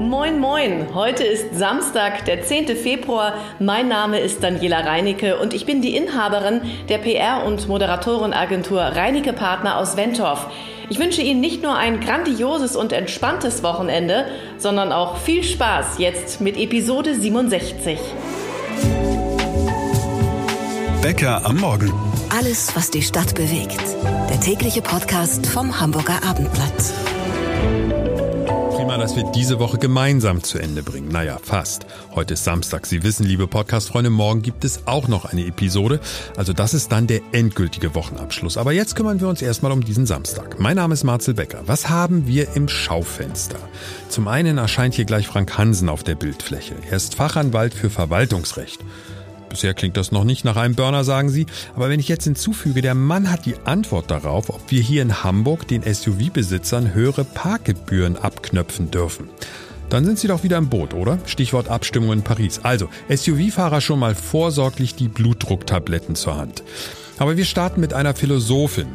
Moin, moin. Heute ist Samstag, der 10. Februar. Mein Name ist Daniela Reinecke und ich bin die Inhaberin der PR- und Moderatorenagentur Reinecke Partner aus Wentorf. Ich wünsche Ihnen nicht nur ein grandioses und entspanntes Wochenende, sondern auch viel Spaß jetzt mit Episode 67. Bäcker am Morgen. Alles, was die Stadt bewegt. Der tägliche Podcast vom Hamburger Abendblatt prima, dass wir diese Woche gemeinsam zu Ende bringen. Naja, fast. Heute ist Samstag. Sie wissen, liebe Podcast-Freunde, morgen gibt es auch noch eine Episode. Also das ist dann der endgültige Wochenabschluss. Aber jetzt kümmern wir uns erstmal um diesen Samstag. Mein Name ist Marcel Becker. Was haben wir im Schaufenster? Zum einen erscheint hier gleich Frank Hansen auf der Bildfläche. Er ist Fachanwalt für Verwaltungsrecht. Bisher klingt das noch nicht nach einem Burner, sagen Sie. Aber wenn ich jetzt hinzufüge, der Mann hat die Antwort darauf, ob wir hier in Hamburg den SUV-Besitzern höhere Parkgebühren abknöpfen dürfen. Dann sind Sie doch wieder im Boot, oder? Stichwort Abstimmung in Paris. Also, SUV-Fahrer schon mal vorsorglich die Blutdrucktabletten zur Hand. Aber wir starten mit einer Philosophin.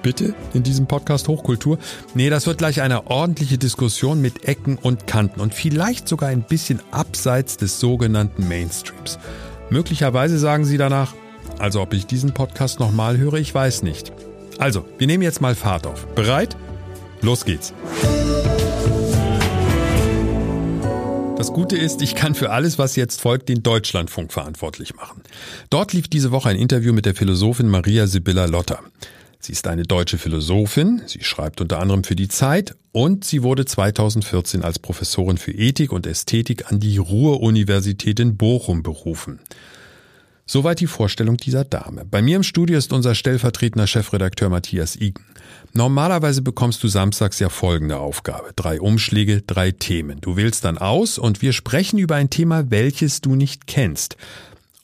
Bitte in diesem Podcast Hochkultur? Nee, das wird gleich eine ordentliche Diskussion mit Ecken und Kanten und vielleicht sogar ein bisschen abseits des sogenannten Mainstreams. Möglicherweise sagen Sie danach, also ob ich diesen Podcast nochmal höre, ich weiß nicht. Also, wir nehmen jetzt mal Fahrt auf. Bereit? Los geht's. Das Gute ist, ich kann für alles, was jetzt folgt, den Deutschlandfunk verantwortlich machen. Dort lief diese Woche ein Interview mit der Philosophin Maria Sibylla Lotter. Sie ist eine deutsche Philosophin, sie schreibt unter anderem für die Zeit und sie wurde 2014 als Professorin für Ethik und Ästhetik an die Ruhr-Universität in Bochum berufen. Soweit die Vorstellung dieser Dame. Bei mir im Studio ist unser stellvertretender Chefredakteur Matthias Igen. Normalerweise bekommst du samstags ja folgende Aufgabe. Drei Umschläge, drei Themen. Du wählst dann aus und wir sprechen über ein Thema, welches du nicht kennst.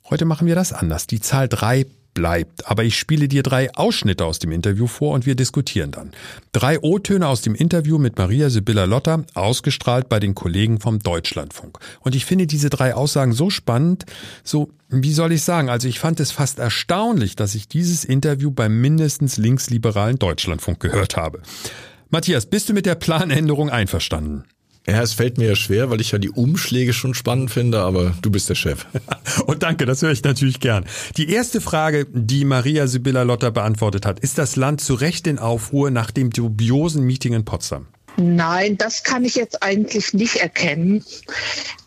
Heute machen wir das anders. Die Zahl drei bleibt. Aber ich spiele dir drei Ausschnitte aus dem Interview vor und wir diskutieren dann. Drei O-Töne aus dem Interview mit Maria Sibylla Lotter, ausgestrahlt bei den Kollegen vom Deutschlandfunk. Und ich finde diese drei Aussagen so spannend, so, wie soll ich sagen, also ich fand es fast erstaunlich, dass ich dieses Interview beim mindestens linksliberalen Deutschlandfunk gehört habe. Matthias, bist du mit der Planänderung einverstanden? Ja, es fällt mir ja schwer, weil ich ja die Umschläge schon spannend finde, aber du bist der Chef. Und danke, das höre ich natürlich gern. Die erste Frage, die Maria Sibylla Lotter beantwortet hat, ist das Land zu Recht in Aufruhr nach dem dubiosen Meeting in Potsdam? Nein, das kann ich jetzt eigentlich nicht erkennen.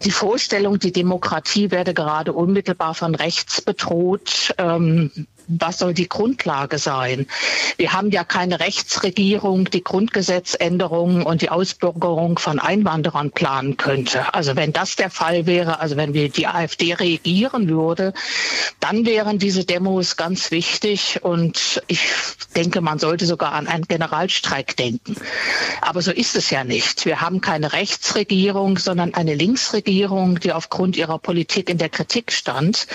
Die Vorstellung, die Demokratie werde gerade unmittelbar von rechts bedroht, ähm, was soll die Grundlage sein? Wir haben ja keine Rechtsregierung, die Grundgesetzänderungen und die Ausbürgerung von Einwanderern planen könnte. Also wenn das der Fall wäre, also wenn wir die AfD regieren würde, dann wären diese Demos ganz wichtig und ich denke, man sollte sogar an einen Generalstreik denken. Aber so ist es ja nicht. Wir haben keine Rechtsregierung, sondern eine Linksregierung, die aufgrund ihrer Politik in der Kritik stand.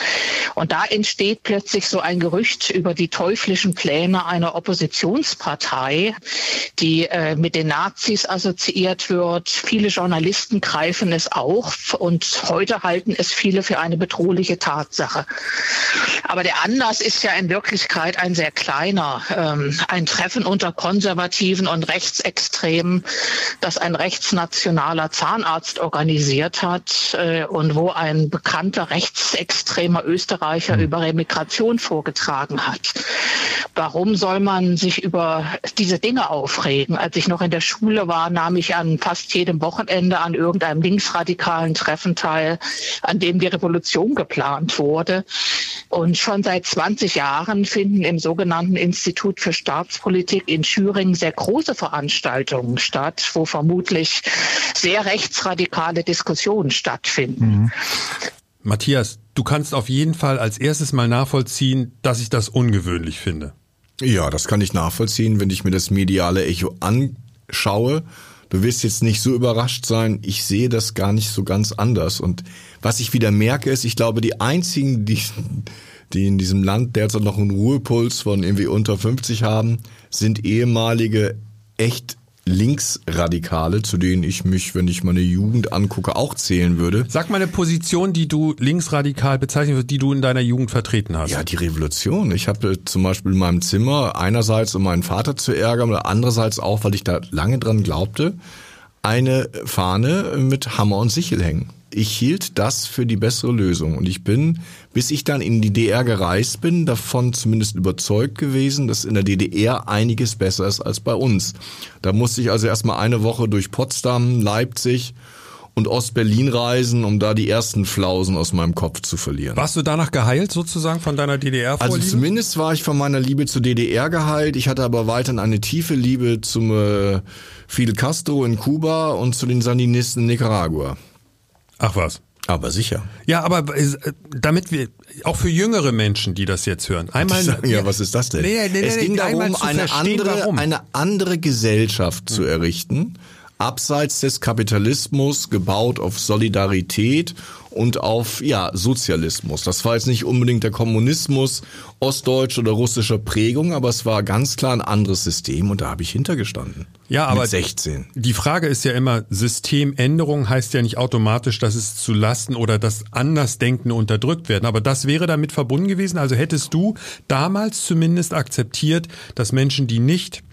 Und da entsteht plötzlich so ein Gerücht, Gerücht über die teuflischen Pläne einer Oppositionspartei, die äh, mit den Nazis assoziiert wird. Viele Journalisten greifen es auf und heute halten es viele für eine bedrohliche Tatsache. Aber der Anlass ist ja in Wirklichkeit ein sehr kleiner. Ähm, ein Treffen unter Konservativen und Rechtsextremen, das ein rechtsnationaler Zahnarzt organisiert hat äh, und wo ein bekannter rechtsextremer Österreicher über Remigration vorgetragen beigetragen hat. Warum soll man sich über diese Dinge aufregen? Als ich noch in der Schule war, nahm ich an fast jedem Wochenende an irgendeinem linksradikalen Treffen teil, an dem die Revolution geplant wurde. Und schon seit 20 Jahren finden im sogenannten Institut für Staatspolitik in Thüringen sehr große Veranstaltungen statt, wo vermutlich sehr rechtsradikale Diskussionen stattfinden. Mhm. Matthias, du kannst auf jeden Fall als erstes mal nachvollziehen, dass ich das ungewöhnlich finde. Ja, das kann ich nachvollziehen, wenn ich mir das mediale Echo anschaue. Du wirst jetzt nicht so überrascht sein. Ich sehe das gar nicht so ganz anders. Und was ich wieder merke, ist, ich glaube, die einzigen, die, die in diesem Land derzeit noch einen Ruhepuls von irgendwie unter 50 haben, sind ehemalige echt Linksradikale, zu denen ich mich, wenn ich meine Jugend angucke, auch zählen würde. Sag mal eine Position, die du linksradikal bezeichnen würdest, die du in deiner Jugend vertreten hast. Ja, die Revolution. Ich habe zum Beispiel in meinem Zimmer einerseits, um meinen Vater zu ärgern, oder andererseits auch, weil ich da lange dran glaubte, eine Fahne mit Hammer und Sichel hängen. Ich hielt das für die bessere Lösung und ich bin, bis ich dann in die DDR gereist bin, davon zumindest überzeugt gewesen, dass in der DDR einiges besser ist als bei uns. Da musste ich also erstmal eine Woche durch Potsdam, Leipzig und Ostberlin reisen, um da die ersten Flausen aus meinem Kopf zu verlieren. Warst du danach geheilt sozusagen von deiner ddr Also zumindest war ich von meiner Liebe zur DDR geheilt. Ich hatte aber weiterhin eine tiefe Liebe zum äh, Fidel Castro in Kuba und zu den Sandinisten in Nicaragua. Ach was. Aber sicher. Ja, aber äh, damit wir auch für jüngere Menschen, die das jetzt hören, einmal sagen, ja, was ist das denn? Nee, nee, es nee, ging darum, eine andere, warum. eine andere Gesellschaft zu errichten, abseits des Kapitalismus, gebaut auf Solidarität und auf ja Sozialismus. Das war jetzt nicht unbedingt der Kommunismus ostdeutscher oder russischer Prägung, aber es war ganz klar ein anderes System und da habe ich hintergestanden. Ja, aber mit 16. Die Frage ist ja immer, Systemänderung heißt ja nicht automatisch, dass es zu Lasten oder dass Andersdenkende unterdrückt werden. Aber das wäre damit verbunden gewesen. Also hättest du damals zumindest akzeptiert, dass Menschen, die nicht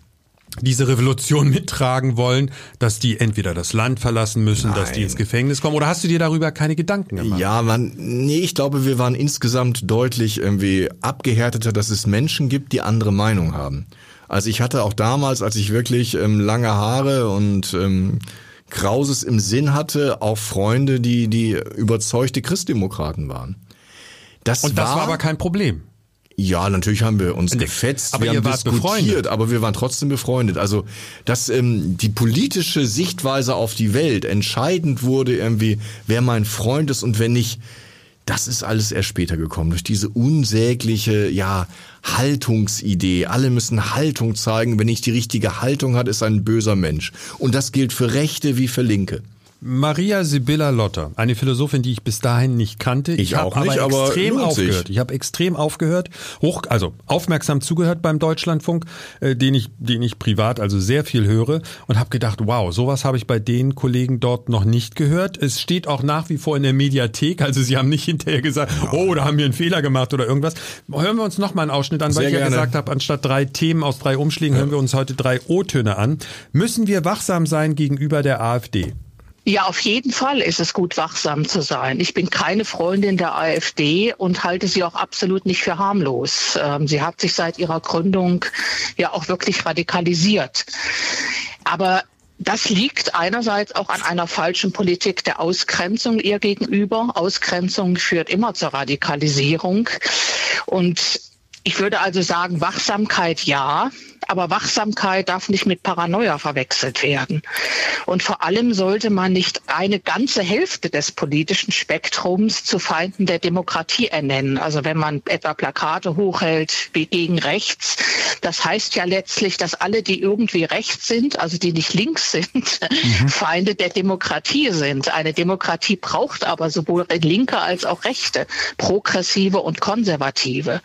diese Revolution mittragen wollen, dass die entweder das Land verlassen müssen, dass die Nein. ins Gefängnis kommen, oder hast du dir darüber keine Gedanken gemacht? Ja, man, nee, ich glaube, wir waren insgesamt deutlich irgendwie abgehärteter, dass es Menschen gibt, die andere Meinung haben. Also ich hatte auch damals, als ich wirklich ähm, lange Haare und ähm, Krauses im Sinn hatte, auch Freunde, die die überzeugte Christdemokraten waren. Das Und das war, war aber kein Problem. Ja, natürlich haben wir uns Nee, gefetzt, aber wir ihr haben wart diskutiert, befreundet. aber wir waren trotzdem befreundet. Also, dass ähm, die politische Sichtweise auf die Welt entscheidend wurde, irgendwie, wer mein Freund ist und wer nicht, das ist alles erst später gekommen. Durch diese unsägliche, ja, Haltungsidee. Alle müssen Haltung zeigen. Wenn nicht die richtige Haltung hat, ist ein böser Mensch. Und das gilt für Rechte wie für Linke. Maria Sibylla Lotter, eine Philosophin, die ich bis dahin nicht kannte. Ich hab auch nicht, aber extrem lohnt sich. aufgehört. Ich habe extrem aufgehört, hoch, also aufmerksam zugehört beim Deutschlandfunk, äh, den ich, den ich privat also sehr viel höre und habe gedacht, wow, sowas habe ich bei den Kollegen dort noch nicht gehört. Es steht auch nach wie vor in der Mediathek, also sie haben nicht hinterher gesagt, oh, da haben wir einen Fehler gemacht oder irgendwas. Hören wir uns noch mal einen Ausschnitt an, weil Sehr ich ja gerne. gesagt habe, anstatt drei Themen aus drei Umschlägen hören wir uns heute drei O-Töne an. Müssen wir wachsam sein gegenüber der AfD? Ja, auf jeden Fall ist es gut, wachsam zu sein. Ich bin keine Freundin der AfD und halte sie auch absolut nicht für harmlos. Ähm, sie hat sich seit ihrer Gründung ja auch wirklich radikalisiert. Aber das liegt einerseits auch an einer falschen Politik der Ausgrenzung ihr gegenüber. Ausgrenzung führt immer zur Radikalisierung. Und ich würde also sagen, Wachsamkeit ja, aber Wachsamkeit darf nicht mit Paranoia verwechselt werden. Und vor allem sollte man nicht eine ganze Hälfte des politischen Spektrums zu Feinden der Demokratie ernennen. Also wenn man etwa Plakate hochhält wie gegen rechts, das heißt ja letztlich, dass alle, die irgendwie rechts sind, also die nicht links sind, Feinde der Demokratie sind. Eine Demokratie braucht aber sowohl linke als auch rechte, progressive und konservative.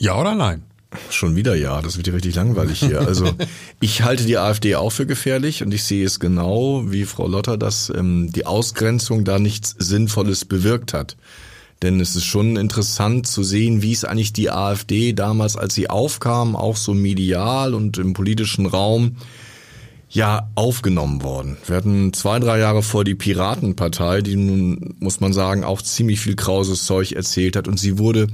Ja oder nein? Schon wieder ja, das wird ja richtig langweilig hier. Also ich halte die AfD auch für gefährlich und ich sehe es genau wie Frau Lotter, dass ähm, die Ausgrenzung da nichts Sinnvolles bewirkt hat. Denn es ist schon interessant zu sehen, wie es eigentlich die AfD damals, als sie aufkam, auch so medial und im politischen Raum, ja, aufgenommen worden. Wir hatten zwei, drei Jahre vor die Piratenpartei, die nun, muss man sagen, auch ziemlich viel krauses Zeug erzählt hat und sie wurde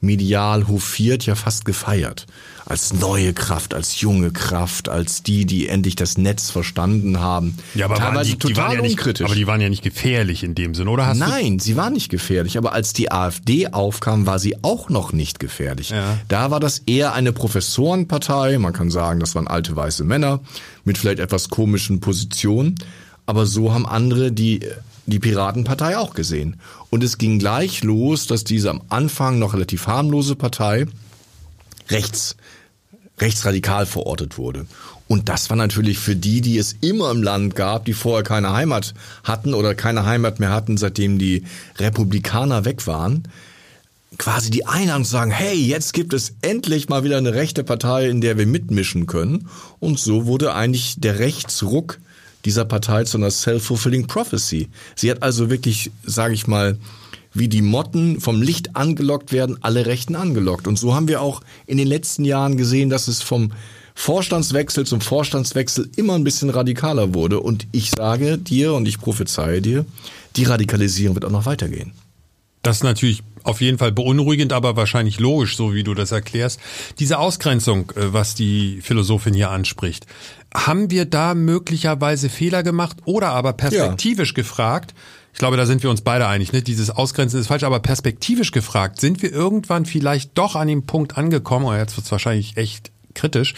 medial hofiert, ja fast gefeiert. Als neue Kraft, als junge Kraft, als die, die endlich das Netz verstanden haben. waren Teilweise die, total die waren ja nicht, unkritisch. Aber die waren ja nicht gefährlich in dem Sinn, oder hast Nein, sie war nicht gefährlich, aber als die AfD aufkam, war sie auch noch nicht gefährlich. Ja. Da war das eher eine Professorenpartei, man kann sagen, das waren alte weiße Männer mit vielleicht etwas komischen Positionen, aber so haben andere die die Piratenpartei auch gesehen. Und es ging gleich los, dass diese am Anfang noch relativ harmlose Partei rechts, rechtsradikal verortet wurde. Und das war natürlich für die, die es immer im Land gab, die vorher keine Heimat hatten oder keine Heimat mehr hatten, seitdem die Republikaner weg waren, quasi die Einladung zu sagen, hey, jetzt gibt es endlich mal wieder eine rechte Partei, in der wir mitmischen können. Und so wurde eigentlich der Rechtsruck dieser Partei zu einer self-fulfilling prophecy. Sie hat also wirklich, sage ich mal, wie die Motten vom Licht angelockt werden, alle Rechten angelockt. Und so haben wir auch in den letzten Jahren gesehen, dass es vom Vorstandswechsel zum Vorstandswechsel immer ein bisschen radikaler wurde. Und ich sage dir und ich prophezeie dir, die Radikalisierung wird auch noch weitergehen. Das ist natürlich auf jeden Fall beunruhigend, aber wahrscheinlich logisch, so wie du das erklärst. Diese Ausgrenzung, äh, was die Philosophin hier anspricht, haben wir da möglicherweise Fehler gemacht oder aber perspektivisch ja. gefragt? Ich glaube, da sind wir uns beide einig. Ne? Dieses Ausgrenzen ist falsch, aber perspektivisch gefragt, sind wir irgendwann vielleicht doch an dem Punkt angekommen, oder jetzt wird es wahrscheinlich echt kritisch,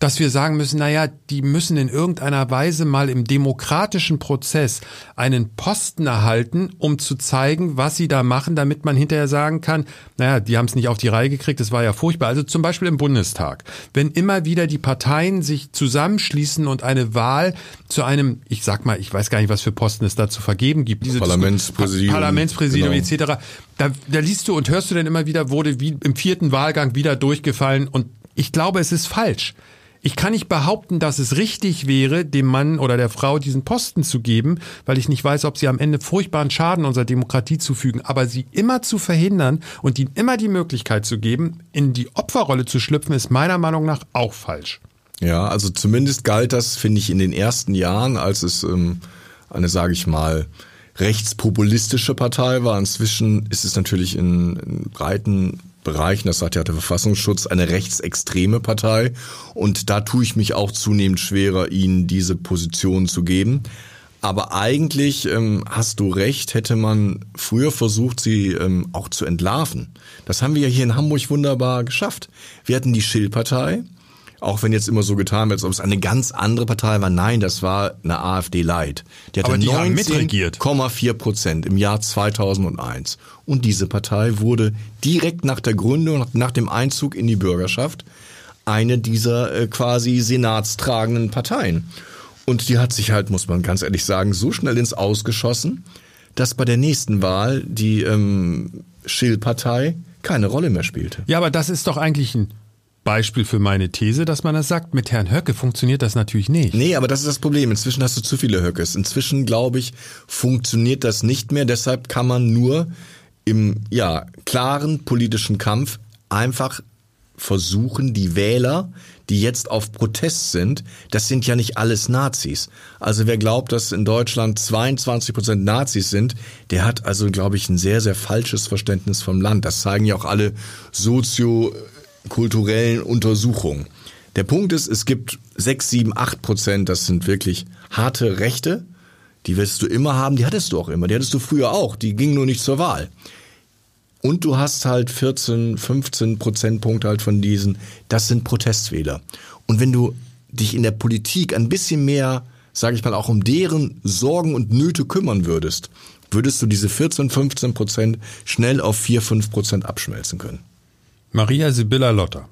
dass wir sagen müssen, naja, die müssen in irgendeiner Weise mal im demokratischen Prozess einen Posten erhalten, um zu zeigen, was sie da machen, damit man hinterher sagen kann, naja, die haben es nicht auf die Reihe gekriegt, das war ja furchtbar. Also zum Beispiel im Bundestag. Wenn immer wieder die Parteien sich zusammenschließen und eine Wahl zu einem, ich sag mal, ich weiß gar nicht, was für Posten es da zu vergeben gibt. Diese Parlamentspräsidium. Parlamentspräsidium genau. etc. Da, da liest du und hörst du dann immer wieder, wurde wie im vierten Wahlgang wieder durchgefallen und ich glaube, es ist falsch. Ich kann nicht behaupten, dass es richtig wäre, dem Mann oder der Frau diesen Posten zu geben, weil ich nicht weiß, ob sie am Ende furchtbaren Schaden unserer Demokratie zufügen. Aber sie immer zu verhindern und ihnen immer die Möglichkeit zu geben, in die Opferrolle zu schlüpfen, ist meiner Meinung nach auch falsch. Ja, also zumindest galt das, finde ich, in den ersten Jahren, als es ähm, eine, sage ich mal, rechtspopulistische Partei war. Inzwischen ist es natürlich in, in breiten Bereichen, das sagt ja der Verfassungsschutz, eine rechtsextreme Partei. Und da tue ich mich auch zunehmend schwerer, ihnen diese Position zu geben. Aber eigentlich ähm, hast du recht, hätte man früher versucht, sie ähm, auch zu entlarven. Das haben wir ja hier in Hamburg wunderbar geschafft. Wir hatten die Schill-Partei, auch wenn jetzt immer so getan wird, als ob es eine ganz andere Partei war. Nein, das war eine AfD Light. Die hatte 19,4 Prozent im Jahr 2001. Und diese Partei wurde direkt nach der Gründung, nach dem Einzug in die Bürgerschaft, eine dieser äh, quasi senatstragenden Parteien. Und die hat sich halt, muss man ganz ehrlich sagen, so schnell ins Ausgeschossen, dass bei der nächsten Wahl die ähm, Schill-Partei keine Rolle mehr spielte. Ja, aber das ist doch eigentlich ein Beispiel für meine These, dass man das sagt. Mit Herrn Höcke funktioniert das natürlich nicht. Nee, aber das ist das Problem. Inzwischen hast du zu viele Höckes. Inzwischen, glaube ich, funktioniert das nicht mehr. Deshalb kann man nur im ja, klaren politischen Kampf einfach versuchen, die Wähler, die jetzt auf Protest sind, das sind ja nicht alles Nazis. Also wer glaubt, dass in Deutschland 22 Prozent Nazis sind, der hat also, glaube ich, ein sehr, sehr falsches Verständnis vom Land. Das zeigen ja auch alle soziokulturellen Untersuchungen. Der Punkt ist, es gibt 6, 7, 8 Prozent, das sind wirklich harte Rechte. Die wirst du immer haben, die hattest du auch immer, die hattest du früher auch, die gingen nur nicht zur Wahl. Und du hast halt 14, 15 Prozentpunkte halt von diesen, das sind Protestwähler. Und wenn du dich in der Politik ein bisschen mehr, sage ich mal, auch um deren Sorgen und Nöte kümmern würdest, würdest du diese 14, 15 Prozent schnell auf 4, 5 Prozent abschmelzen können. Maria Sibylla Lotter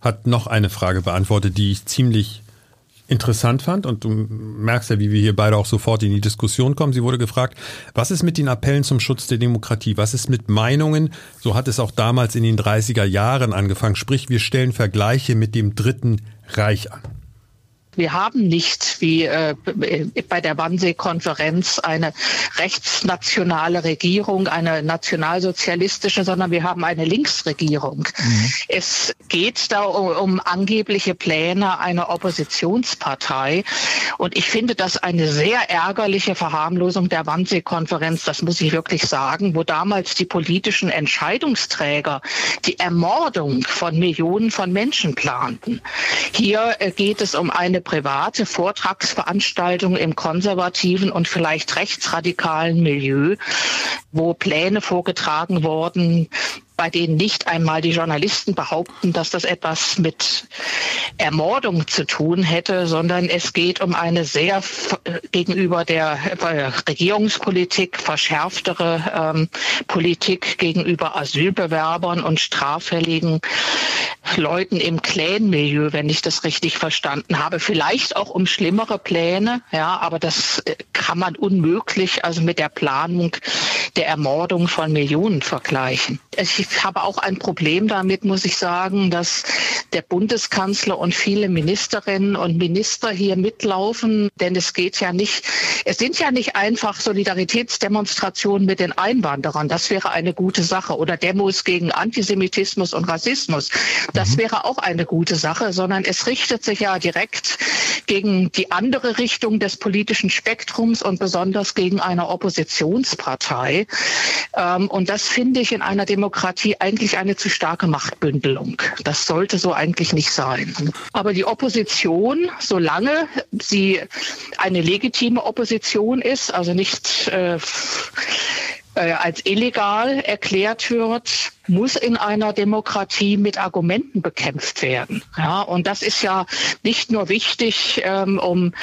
hat noch eine Frage beantwortet, die ich ziemlich interessant fand und du merkst ja, wie wir hier beide auch sofort in die Diskussion kommen. Sie wurde gefragt, was ist mit den Appellen zum Schutz der Demokratie? Was ist mit Meinungen? So hat es auch damals in den 30er Jahren angefangen. Sprich, wir stellen Vergleiche mit dem Dritten Reich an. Wir haben nicht wie äh, bei der Wannsee-Konferenz eine rechtsnationale Regierung, eine nationalsozialistische, sondern wir haben eine Linksregierung. Mhm. Es geht da um, um, angebliche Pläne einer Oppositionspartei. Und ich finde das eine sehr ärgerliche Verharmlosung der Wannsee-Konferenz, das muss ich wirklich sagen, wo damals die politischen Entscheidungsträger die Ermordung von Millionen von Menschen planten. Hier äh, geht es um eine private Vortragsveranstaltung im konservativen und vielleicht rechtsradikalen Milieu, wo Pläne vorgetragen wurden, bei denen nicht einmal die Journalisten behaupten, dass das etwas mit Ermordung zu tun hätte, sondern es geht um eine sehr gegenüber der äh, Regierungspolitik verschärftere ähm, Politik gegenüber Asylbewerbern und straffälligen Leuten im Clan-Milieu, wenn ich das richtig verstanden habe. Vielleicht auch um schlimmere Pläne, ja, aber das äh, kann man unmöglich, also mit der Planung der Ermordung von Millionen vergleichen. Ich habe auch ein Problem damit, muss ich sagen, dass der Bundeskanzler und viele Ministerinnen und Minister hier mitlaufen, denn es geht ja nicht, es sind ja nicht einfach Solidaritätsdemonstrationen mit den Einwanderern. Das wäre eine gute Sache oder Demos gegen Antisemitismus und Rassismus. Das mhm. wäre auch eine gute Sache, sondern es richtet sich ja direkt gegen die andere Richtung des politischen Spektrums und besonders gegen eine Oppositionspartei. Ähm, und das finde ich in einer Demokratie eigentlich eine zu starke Machtbündelung. Das sollte so eigentlich nicht sein. Aber die Opposition, solange sie eine legitime Opposition ist, also nicht äh, äh, als illegal erklärt wird, muss in einer Demokratie mit Argumenten bekämpft werden. Ja, und das ist ja nicht nur wichtig, ähm, um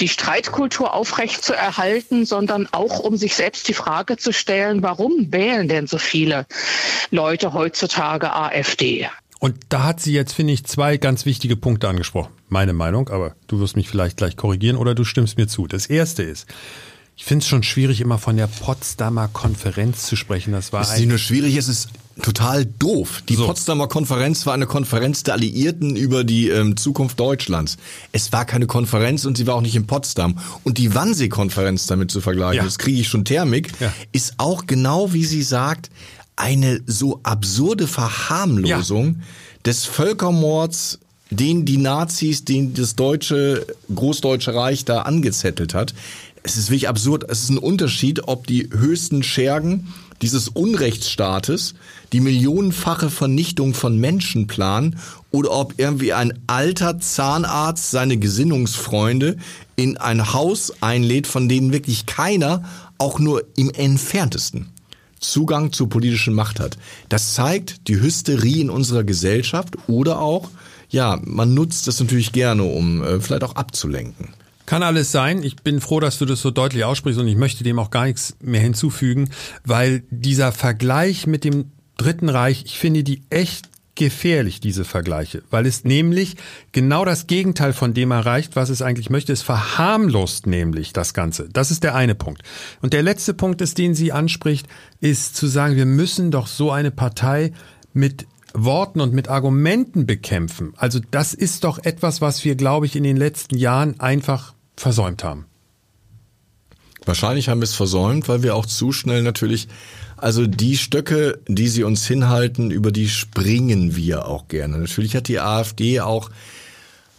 die Streitkultur aufrechtzuerhalten, sondern auch um sich selbst die Frage zu stellen, warum wählen denn so viele Leute heutzutage AfD? Und da hat sie jetzt, finde ich, zwei ganz wichtige Punkte angesprochen. Meine Meinung, aber du wirst mich vielleicht gleich korrigieren oder du stimmst mir zu. Das erste ist, ich finde es schon schwierig, immer von der Potsdamer Konferenz zu sprechen. Das war es ist nicht nur schwierig, es ist total doof. Die so. Potsdamer Konferenz war eine Konferenz der Alliierten über die ähm, Zukunft Deutschlands. Es war keine Konferenz und sie war auch nicht in Potsdam. Und die Wannsee-Konferenz damit zu vergleichen, ja. das kriege ich schon Thermik, ja. ist auch genau, wie sie sagt, eine so absurde Verharmlosung ja. des Völkermords den die Nazis, den das deutsche, Großdeutsche Reich da angezettelt hat es ist wirklich absurd. Es ist ein Unterschied, ob die höchsten Schergen dieses Unrechtsstaates die millionenfache Vernichtung von Menschen planen oder ob irgendwie ein alter Zahnarzt seine Gesinnungsfreunde in ein Haus einlädt, von denen wirklich keiner auch nur im entferntesten Zugang zur politischen Macht hat. Das zeigt die Hysterie in unserer Gesellschaft oder auch, ja, man nutzt das natürlich gerne, um äh, vielleicht auch abzulenken. Kann alles sein. Ich bin froh, dass du das so deutlich aussprichst und ich möchte dem auch gar nichts mehr hinzufügen, weil dieser Vergleich mit dem Dritten Reich, ich finde die echt gefährlich, diese Vergleiche, weil es nämlich genau das Gegenteil von dem erreicht, was es eigentlich möchte. Es verharmlost nämlich das Ganze. Das ist der eine Punkt. Und der letzte Punkt ist, den sie anspricht, ist zu sagen, wir müssen doch so eine Partei mit Worten und mit Argumenten bekämpfen. Also das ist doch etwas, was wir, glaube ich, in den letzten Jahren einfach versäumt haben? Wahrscheinlich haben wir es versäumt, weil wir auch zu schnell natürlich, also die Stöcke, die sie uns hinhalten, über die springen wir auch gerne. Natürlich hat die AfD auch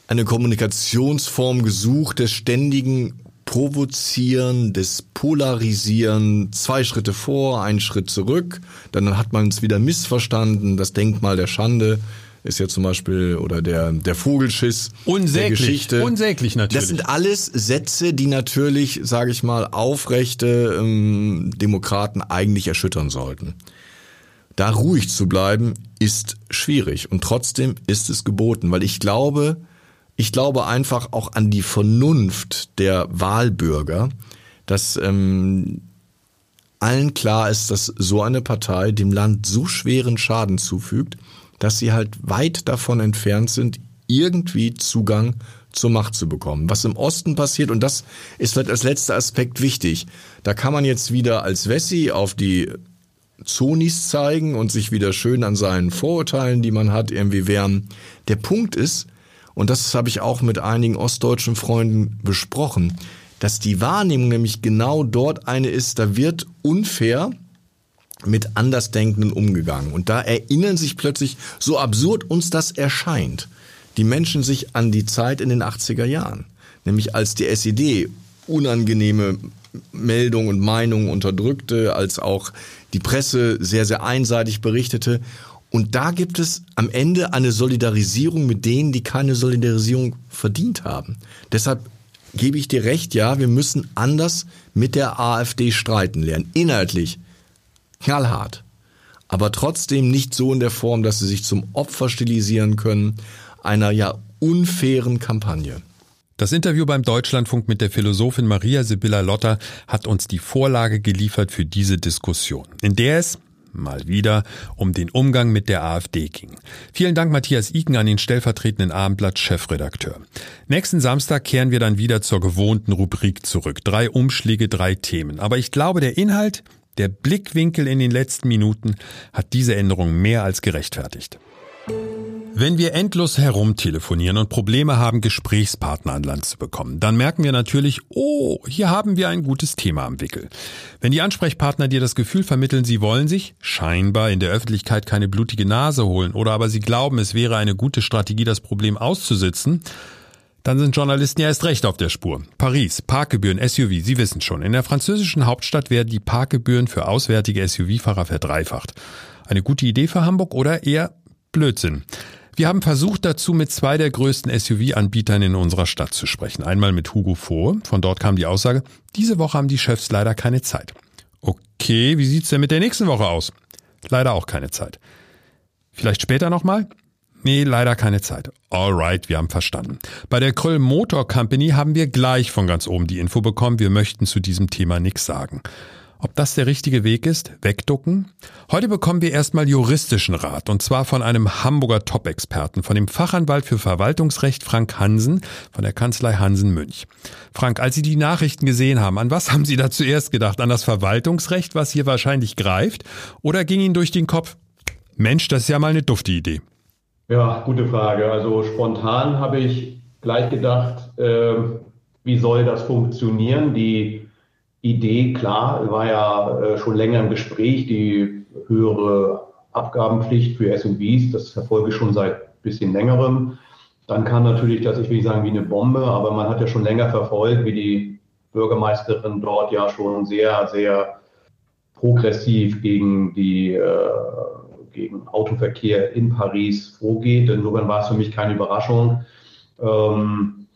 eine Kommunikationsform gesucht des ständigen Provozieren, des Polarisieren, zwei Schritte vor, einen Schritt zurück, dann hat man es wieder missverstanden, das Denkmal der Schande ist ja zum Beispiel oder der der Vogelschiss unsäglich, der Geschichte. Unsäglich natürlich. Das sind alles Sätze, die natürlich, sage ich mal, aufrechte ähm, Demokraten eigentlich erschüttern sollten. Da ruhig zu bleiben ist schwierig und trotzdem ist es geboten, weil ich glaube, ich glaube einfach auch an die Vernunft der Wahlbürger, dass ähm, allen klar ist, dass so eine Partei dem Land so schweren Schaden zufügt, dass sie halt weit davon entfernt sind, irgendwie Zugang zur Macht zu bekommen. Was im Osten passiert, und das ist vielleicht als letzter Aspekt wichtig, da kann man jetzt wieder als Wessi auf die Zonis zeigen und sich wieder schön an seinen Vorurteilen, die man hat, irgendwie wehren. Der Punkt ist, und das habe ich auch mit einigen ostdeutschen Freunden besprochen, dass die Wahrnehmung nämlich genau dort eine ist, da wird unfair mit Andersdenkenden umgegangen. Und da erinnern sich plötzlich, so absurd uns das erscheint, die Menschen sich an die Zeit in den 80er Jahren. Nämlich als die SED unangenehme Meldungen und Meinungen unterdrückte, als auch die Presse sehr, sehr einseitig berichtete. Und da gibt es am Ende eine Solidarisierung mit denen, die keine Solidarisierung verdient haben. Deshalb gebe ich dir recht, ja, wir müssen anders mit der AfD streiten lernen. Inhaltlich knallhart. Aber trotzdem nicht so in der Form, dass sie sich zum Opfer stilisieren können einer ja unfairen Kampagne. Das Interview beim Deutschlandfunk mit der Philosophin Maria Sibylla Lotter hat uns die Vorlage geliefert für diese Diskussion, in der es mal wieder um den Umgang mit der AfD ging. Vielen Dank Matthias Iken an den stellvertretenden Abendblatt-Chefredakteur. Nächsten Samstag kehren wir dann wieder zur gewohnten Rubrik zurück. Drei Umschläge, drei Themen. Aber ich glaube, der Inhalt Der Blickwinkel in den letzten Minuten hat diese Änderung mehr als gerechtfertigt. Wenn wir endlos herumtelefonieren und Probleme haben, Gesprächspartner an Land zu bekommen, dann merken wir natürlich, oh, hier haben wir ein gutes Thema am Wickel. Wenn die Ansprechpartner dir das Gefühl vermitteln, sie wollen sich scheinbar in der Öffentlichkeit keine blutige Nase holen oder aber sie glauben, es wäre eine gute Strategie, das Problem auszusitzen, dann sind Journalisten ja erst recht auf der Spur. Paris, Parkgebühren, SUV, Sie wissen schon, in der französischen Hauptstadt werden die Parkgebühren für auswärtige SUV-Fahrer verdreifacht. Eine gute Idee für Hamburg oder eher Blödsinn? Wir haben versucht dazu mit zwei der größten SUV-Anbietern in unserer Stadt zu sprechen. Einmal mit Hugo Fohe, von dort kam die Aussage, diese Woche haben die Chefs leider keine Zeit. Okay, wie sieht's denn mit der nächsten Woche aus? Leider auch keine Zeit. Vielleicht später nochmal? Nee, leider keine Zeit. Alright, wir haben verstanden. Bei der Kröll Motor Company haben wir gleich von ganz oben die Info bekommen, wir möchten zu diesem Thema nichts sagen. Ob das der richtige Weg ist? Wegducken? Heute bekommen wir erstmal juristischen Rat und zwar von einem Hamburger Top-Experten, von dem Fachanwalt für Verwaltungsrecht Frank Hansen von der Kanzlei Hansen Münch. Frank, als Sie die Nachrichten gesehen haben, an was haben Sie da zuerst gedacht? An das Verwaltungsrecht, was hier wahrscheinlich greift? Oder ging Ihnen durch den Kopf, Mensch, das ist ja mal eine dufte Idee? Ja, gute Frage. Also spontan habe ich gleich gedacht, äh, wie soll das funktionieren? Die Idee, klar, war ja äh, schon länger im Gespräch, die höhere Abgabenpflicht für SUVs, das verfolge ich schon seit bisschen längerem. Dann kam natürlich das, ich will nicht sagen wie eine Bombe, aber man hat ja schon länger verfolgt, wie die Bürgermeisterin dort ja schon sehr, sehr progressiv gegen die äh, gegen Autoverkehr in Paris vorgeht. Insofern war es für mich keine Überraschung. Ähm,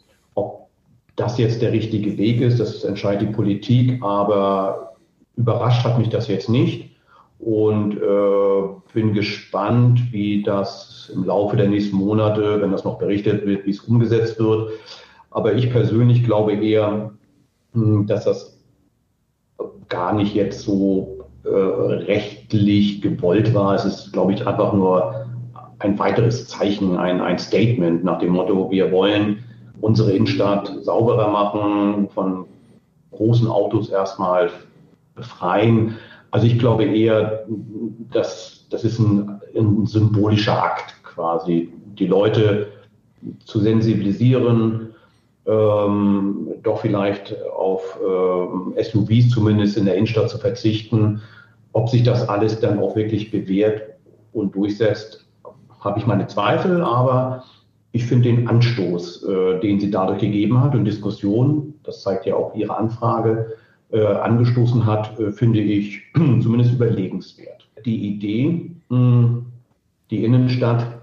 das jetzt der richtige Weg ist, das entscheidet die Politik, aber überrascht hat mich das jetzt nicht und äh, bin gespannt, wie das im Laufe der nächsten Monate, wenn das noch berichtet wird, wie es umgesetzt wird. Aber ich persönlich glaube eher, hm, dass das gar nicht jetzt so äh, rechtlich gewollt war. Es ist, glaube ich, einfach nur ein weiteres Zeichen, ein, ein Statement nach dem Motto, wir wollen unsere Innenstadt sauberer machen, von großen Autos erstmal befreien. Also ich glaube eher, dass das ist ein, ein symbolischer Akt quasi, die Leute zu sensibilisieren, ähm, doch vielleicht auf äh, SUVs zumindest in der Innenstadt zu verzichten. Ob sich das alles dann auch wirklich bewährt und durchsetzt, habe ich meine Zweifel, aber ich finde den Anstoß, äh, den sie dadurch gegeben hat und Diskussion, das zeigt ja auch ihre Anfrage, äh, angestoßen hat, äh, finde ich zumindest überlegenswert. Die Idee, mh, die Innenstadt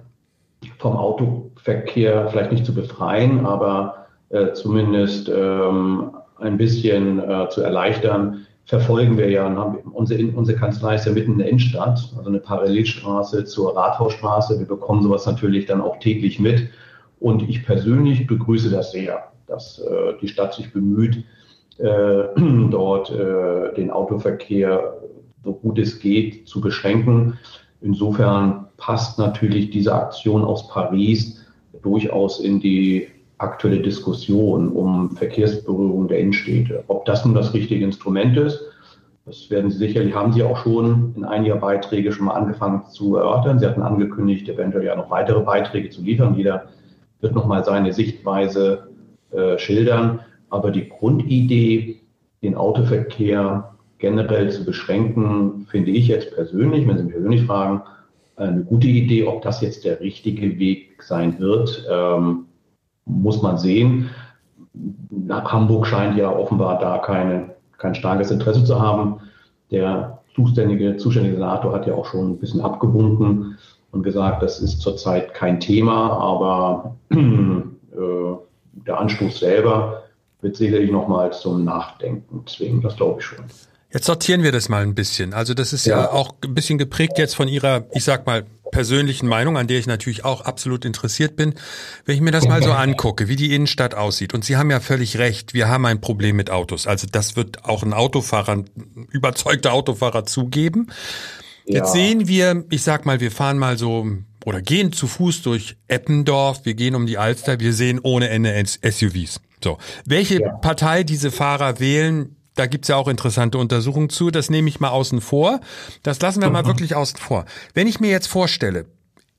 vom Autoverkehr vielleicht nicht zu befreien, aber äh, zumindest ähm, ein bisschen äh, zu erleichtern, verfolgen wir ja. Unsere, unsere Kanzlei ist ja mitten in der Innenstadt, also eine Parallelstraße zur Rathausstraße. Wir bekommen sowas natürlich dann auch täglich mit. Und ich persönlich begrüße das sehr, dass äh, die Stadt sich bemüht, äh, dort äh, den Autoverkehr so gut es geht zu beschränken. Insofern passt natürlich diese Aktion aus Paris durchaus in die aktuelle Diskussion um Verkehrsberührung der Innenstädte. Ob das nun das richtige Instrument ist, das werden Sie sicherlich, haben Sie auch schon in einiger Beiträge schon mal angefangen zu erörtern. Sie hatten angekündigt, eventuell ja noch weitere Beiträge zu liefern. Jeder wird nochmal seine Sichtweise äh, schildern. Aber die Grundidee, den Autoverkehr generell zu beschränken, finde ich jetzt persönlich, wenn Sie mich persönlich fragen, eine gute Idee. Ob das jetzt der richtige Weg sein wird, ähm, muss man sehen. Hamburg scheint ja offenbar da keine, kein starkes Interesse zu haben. Der zuständige, zuständige Senator hat ja auch schon ein bisschen abgewunken und gesagt, das ist zurzeit kein Thema, aber äh, der Anstoß selber wird sicherlich nochmal zum Nachdenken zwingen, das glaube ich schon. Jetzt sortieren wir das mal ein bisschen. Also das ist ja. ja auch ein bisschen geprägt jetzt von Ihrer, ich sag mal, persönlichen Meinung, an der ich natürlich auch absolut interessiert bin. Wenn ich mir das mal so angucke, wie die Innenstadt aussieht, und Sie haben ja völlig recht, wir haben ein Problem mit Autos. Also das wird auch ein Autofahrer, ein überzeugter Autofahrer zugeben. Jetzt sehen wir, ich sag mal, wir fahren mal so oder gehen zu Fuß durch Eppendorf, wir gehen um die Alster, wir sehen ohne Ende SUVs. So, welche ja. Partei diese Fahrer wählen, Da gibt's ja auch interessante Untersuchungen zu. Das nehme ich mal außen vor. Das lassen wir mal wirklich außen vor. Wenn ich mir jetzt vorstelle,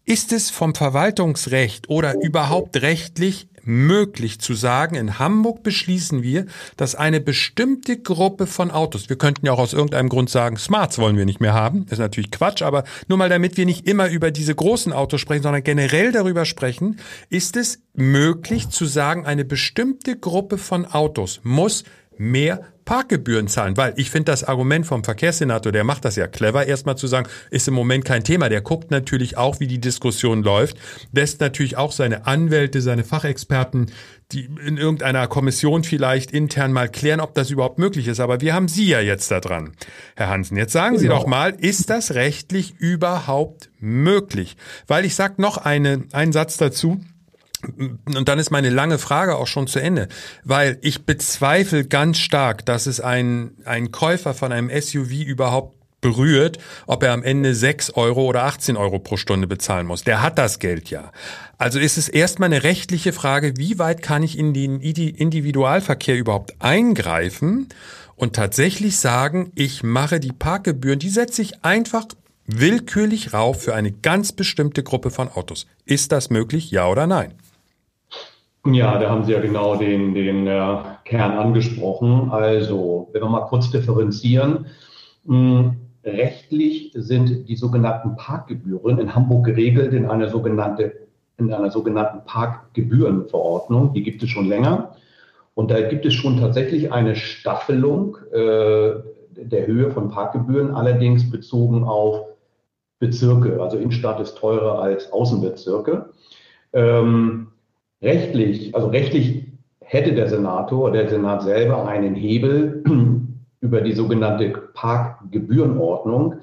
ist es vom Verwaltungsrecht oder überhaupt rechtlich möglich zu sagen, in Hamburg beschließen wir, dass eine bestimmte Gruppe von Autos, wir könnten ja auch aus irgendeinem Grund sagen, Smarts wollen wir nicht mehr haben, ist natürlich Quatsch, aber nur mal damit wir nicht immer über diese großen Autos sprechen, sondern generell darüber sprechen, ist es möglich zu sagen, eine bestimmte Gruppe von Autos muss mehr Parkgebühren zahlen, weil ich finde das Argument vom Verkehrssenator, der macht das ja clever, erstmal zu sagen, ist im Moment kein Thema. Der guckt natürlich auch, wie die Diskussion läuft, lässt natürlich auch seine Anwälte, seine Fachexperten, die in irgendeiner Kommission vielleicht intern mal klären, ob das überhaupt möglich ist. Aber wir haben Sie ja jetzt da dran, Herr Hansen. Jetzt sagen Sie genau. doch mal, ist das rechtlich überhaupt möglich? Weil ich sag noch eine, einen Satz dazu. Und dann ist meine lange Frage auch schon zu Ende, weil ich bezweifle ganz stark, dass es ein, ein Käufer von einem SUV überhaupt berührt, ob er am Ende 6 Euro oder 18 Euro pro Stunde bezahlen muss. Der hat das Geld ja. Also ist es erstmal eine rechtliche Frage, wie weit kann ich in den Individualverkehr überhaupt eingreifen und tatsächlich sagen, ich mache die Parkgebühren, die setze ich einfach willkürlich rauf für eine ganz bestimmte Gruppe von Autos. Ist das möglich, ja oder nein? Ja, da haben Sie ja genau den, den äh, Kern angesprochen. Also, wenn wir mal kurz differenzieren, mh, hm, rechtlich sind die sogenannten Parkgebühren in Hamburg geregelt in einer, sogenannte, in einer sogenannten Parkgebührenverordnung. Die gibt es schon länger. Und da gibt es schon tatsächlich eine Staffelung äh, der Höhe von Parkgebühren, allerdings bezogen auf Bezirke. Also Innenstadt ist teurer als Außenbezirke. Ähm, Rechtlich, also rechtlich hätte der Senator, der Senat selber einen Hebel über die sogenannte Parkgebührenordnung,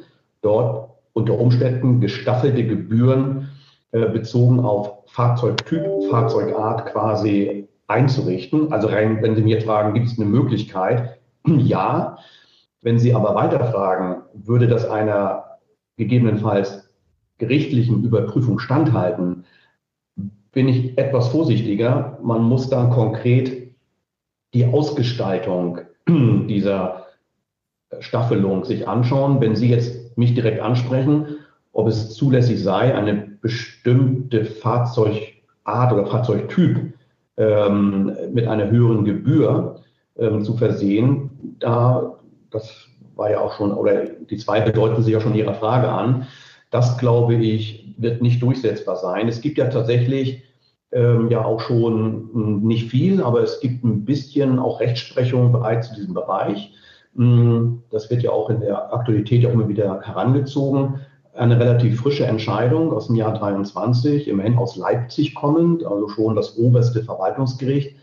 dort unter Umständen gestaffelte Gebühren äh, bezogen auf Fahrzeugtyp, Fahrzeugart quasi einzurichten. Also rein, wenn Sie jetzt fragen, gibt es eine Möglichkeit? ja. Wenn Sie aber weiterfragen, würde das einer gegebenenfalls gerichtlichen Überprüfung standhalten, bin ich etwas vorsichtiger. Man muss dann konkret die Ausgestaltung dieser Staffelung sich anschauen. Wenn Sie jetzt mich direkt ansprechen, ob es zulässig sei, eine bestimmte Fahrzeugart oder Fahrzeugtyp ähm, mit einer höheren Gebühr ähm, zu versehen, da, das war ja auch schon, oder die Zweifel deuten sich ja schon Ihrer Frage an, das glaube ich, wird nicht durchsetzbar sein. Es gibt ja tatsächlich ähm, ja auch schon hm, nicht viel, aber es gibt ein bisschen auch Rechtsprechung bereits in diesem Bereich. Hm, das wird ja auch in der Aktualität ja immer wieder herangezogen. Eine relativ frische Entscheidung aus dem Jahr 23, immerhin aus Leipzig kommend, also schon das oberste Verwaltungsgericht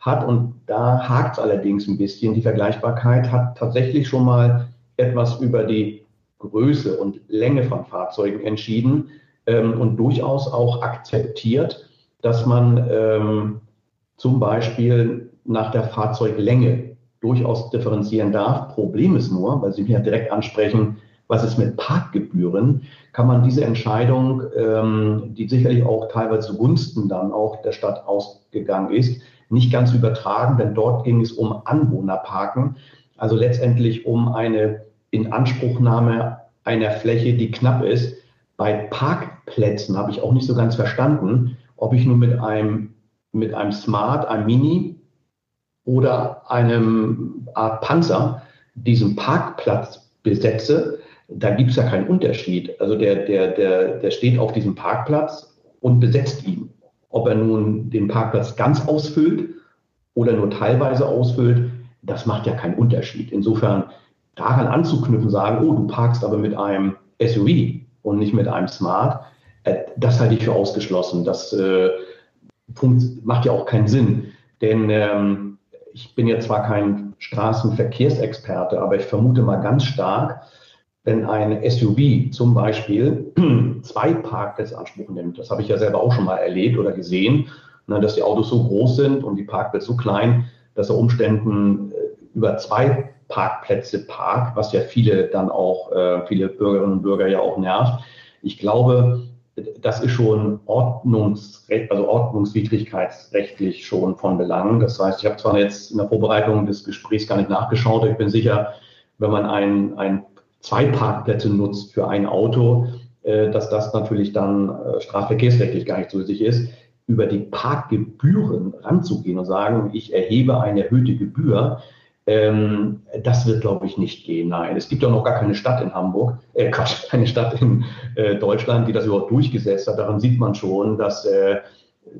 hat. Und da hakt es allerdings ein bisschen. Die Vergleichbarkeit hat tatsächlich schon mal etwas über die Größe und Länge von Fahrzeugen entschieden ähm, und durchaus auch akzeptiert, dass man ähm, zum Beispiel nach der Fahrzeuglänge durchaus differenzieren darf. Problem ist nur, weil Sie mich ja direkt ansprechen, was ist mit Parkgebühren, kann man diese Entscheidung, ähm, die sicherlich auch teilweise zugunsten dann auch der Stadt ausgegangen ist, nicht ganz übertragen, denn dort ging es um Anwohnerparken, also letztendlich um eine Inanspruchnahme einer Fläche, die knapp ist. Bei Parkplätzen habe ich auch nicht so ganz verstanden, ob ich nun mit einem, mit einem Smart, einem Mini oder einem Art Panzer diesen Parkplatz besetze, da gibt es ja keinen Unterschied. Also der, der, der, der steht auf diesem Parkplatz und besetzt ihn. Ob er nun den Parkplatz ganz ausfüllt oder nur teilweise ausfüllt, das macht ja keinen Unterschied. Insofern daran anzuknüpfen, sagen, oh, du parkst aber mit einem SUV und nicht mit einem Smart, das halte ich für ausgeschlossen. Das äh, macht ja auch keinen Sinn. Denn ähm, ich bin ja zwar kein Straßenverkehrsexperte, aber ich vermute mal ganz stark, wenn ein SUV zum Beispiel zwei Parkplätze Anspruch nimmt, das habe ich ja selber auch schon mal erlebt oder gesehen, ne, dass die Autos so groß sind und die Parkplätze so klein, dass er Umständen äh, über zwei Parkplätze parkt, was ja viele dann auch, äh, viele Bürgerinnen und Bürger ja auch nervt. Ich glaube, das ist schon Ordnungsrecht, also ordnungswidrigkeitsrechtlich schon von Belang. Das heißt, ich habe zwar jetzt in der Vorbereitung des Gesprächs gar nicht nachgeschaut, aber ich bin sicher, wenn man ein, ein zwei Parkplätze nutzt für ein Auto, äh, dass das natürlich dann äh, strafverkehrsrechtlich gar nicht so sich ist. Über die Parkgebühren ranzugehen und sagen, ich erhebe eine erhöhte Gebühr, ähm, das wird, glaube ich, nicht gehen. Nein, es gibt auch noch gar keine Stadt in Hamburg, äh, Quatsch, keine Stadt in äh, Deutschland, die das überhaupt durchgesetzt hat. Daran sieht man schon, dass äh,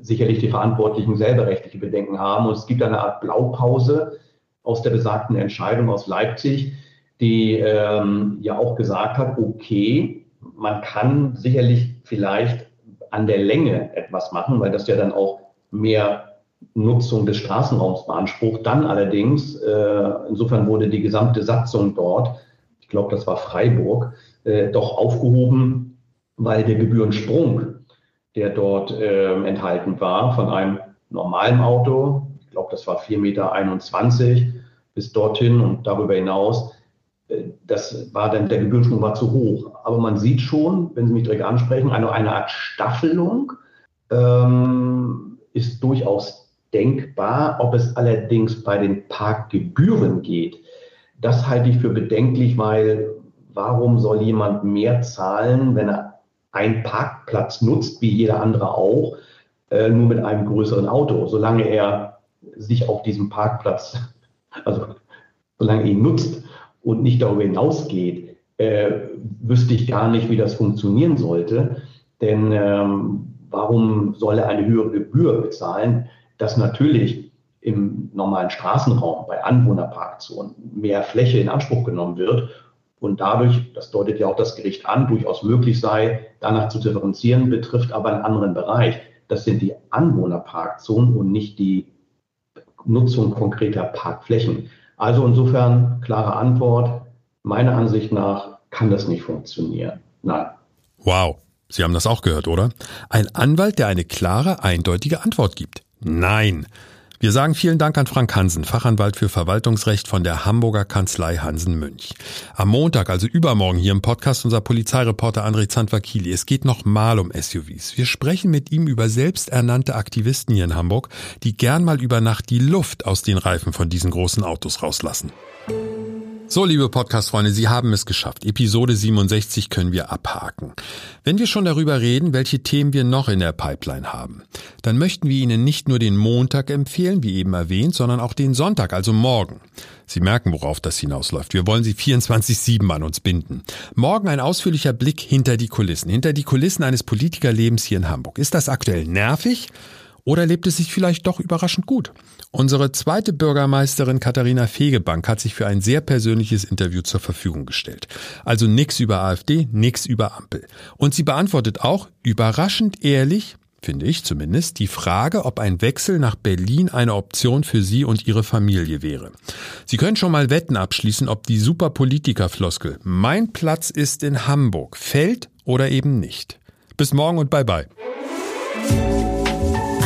sicherlich die Verantwortlichen selber rechtliche Bedenken haben. Und es gibt eine Art Blaupause aus der besagten Entscheidung aus Leipzig, die ähm, ja auch gesagt hat, okay, man kann sicherlich vielleicht an der Länge etwas machen, weil das ja dann auch mehr Nutzung des Straßenraums beansprucht. Dann allerdings, äh, insofern wurde die gesamte Satzung dort, ich glaube, das war Freiburg, äh, doch aufgehoben, weil der Gebührensprung, der dort äh, enthalten war, von einem normalen Auto, ich glaube, das war 4,21 Meter bis dorthin und darüber hinaus, äh, das war dann, der Gebührensprung war zu hoch. Aber man sieht schon, wenn Sie mich direkt ansprechen, eine, eine Art Staffelung ähm, ist durchaus denkbar. Ob es allerdings bei den Parkgebühren geht, das halte ich für bedenklich, weil warum soll jemand mehr zahlen, wenn er einen Parkplatz nutzt, wie jeder andere auch, äh, nur mit einem größeren Auto, solange er sich auf diesem Parkplatz, also solange er ihn nutzt und nicht darüber hinausgeht, äh, wüsste ich gar nicht, wie das funktionieren sollte. Denn ähm, warum soll er eine höhere Gebühr bezahlen? Dass natürlich im normalen Straßenraum bei Anwohnerparkzonen mehr Fläche in Anspruch genommen wird und dadurch, das deutet ja auch das Gericht an, durchaus möglich sei, danach zu differenzieren, betrifft aber einen anderen Bereich. Das sind die Anwohnerparkzonen und nicht die Nutzung konkreter Parkflächen. Also insofern klare Antwort. Meiner Ansicht nach kann das nicht funktionieren. Nein. Wow. Sie haben das auch gehört, oder? Ein Anwalt, der eine klare, eindeutige Antwort gibt. Nein. Wir sagen vielen Dank an Frank Hansen, Fachanwalt für Verwaltungsrecht von der Hamburger Kanzlei Hansen Münch. Am Montag, also übermorgen hier im Podcast unser Polizeireporter André Zandvakili. Es geht nochmal um SUVs. Wir sprechen mit ihm über selbsternannte Aktivisten hier in Hamburg, die gern mal über Nacht die Luft aus den Reifen von diesen großen Autos rauslassen. So, liebe Podcast-Freunde, Sie haben es geschafft. Episode 67 können wir abhaken. Wenn wir schon darüber reden, welche Themen wir noch in der Pipeline haben, dann möchten wir Ihnen nicht nur den Montag empfehlen, wie eben erwähnt, sondern auch den Sonntag, also morgen. Sie merken, worauf das hinausläuft. Wir wollen Sie 24-7 an uns binden. Morgen ein ausführlicher Blick hinter die Kulissen, hinter die Kulissen eines Politikerlebens hier in Hamburg. Ist das aktuell nervig? Oder lebt es sich vielleicht doch überraschend gut? Unsere zweite Bürgermeisterin Katharina Fegebank hat sich für ein sehr persönliches Interview zur Verfügung gestellt. Also nix über AfD, nix über Ampel. Und sie beantwortet auch überraschend ehrlich, finde ich zumindest, die Frage, ob ein Wechsel nach Berlin eine Option für Sie und Ihre Familie wäre. Sie können schon mal Wetten abschließen, ob die Superpolitiker-Floskel Mein Platz ist in Hamburg fällt oder eben nicht. Bis morgen und bye bye.